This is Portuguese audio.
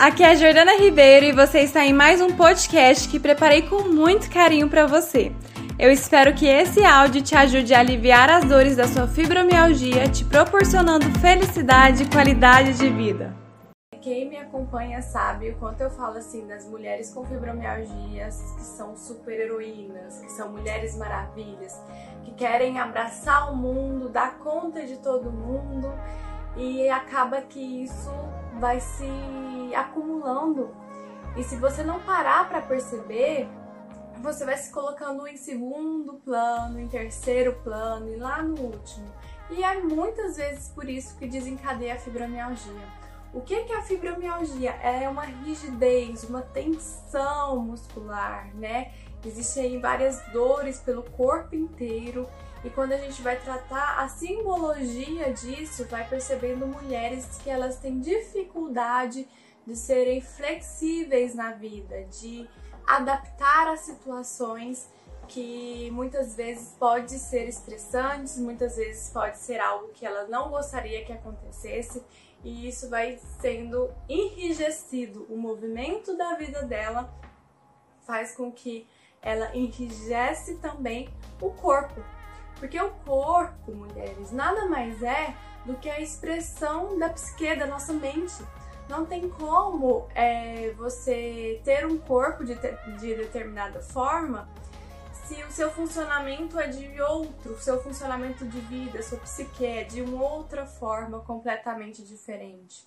aqui é a Jordana Ribeiro e você está em mais um podcast que preparei com muito carinho para você. Eu espero que esse áudio te ajude a aliviar as dores da sua fibromialgia, te proporcionando felicidade e qualidade de vida. Quem me acompanha sabe o quanto eu falo assim das mulheres com fibromialgias que são super heroínas, que são mulheres maravilhas, que querem abraçar o mundo, dar conta de todo mundo e acaba que isso vai se acumulando. E se você não parar para perceber, você vai se colocando em segundo plano, em terceiro plano e lá no último. E é muitas vezes por isso que desencadeia a fibromialgia. O que é a fibromialgia? É uma rigidez, uma tensão muscular, né? Existem várias dores pelo corpo inteiro e quando a gente vai tratar a simbologia disso, vai percebendo mulheres que elas têm dificuldade de serem flexíveis na vida, de adaptar a situações que muitas vezes pode ser estressantes, muitas vezes pode ser algo que ela não gostaria que acontecesse e isso vai sendo enrijecido. O movimento da vida dela faz com que ela enrijece também o corpo. Porque o corpo, mulheres, nada mais é do que a expressão da psique, da nossa mente. Não tem como é, você ter um corpo de, de determinada forma se o seu funcionamento é de outro, seu funcionamento de vida, sua psique é de uma outra forma completamente diferente.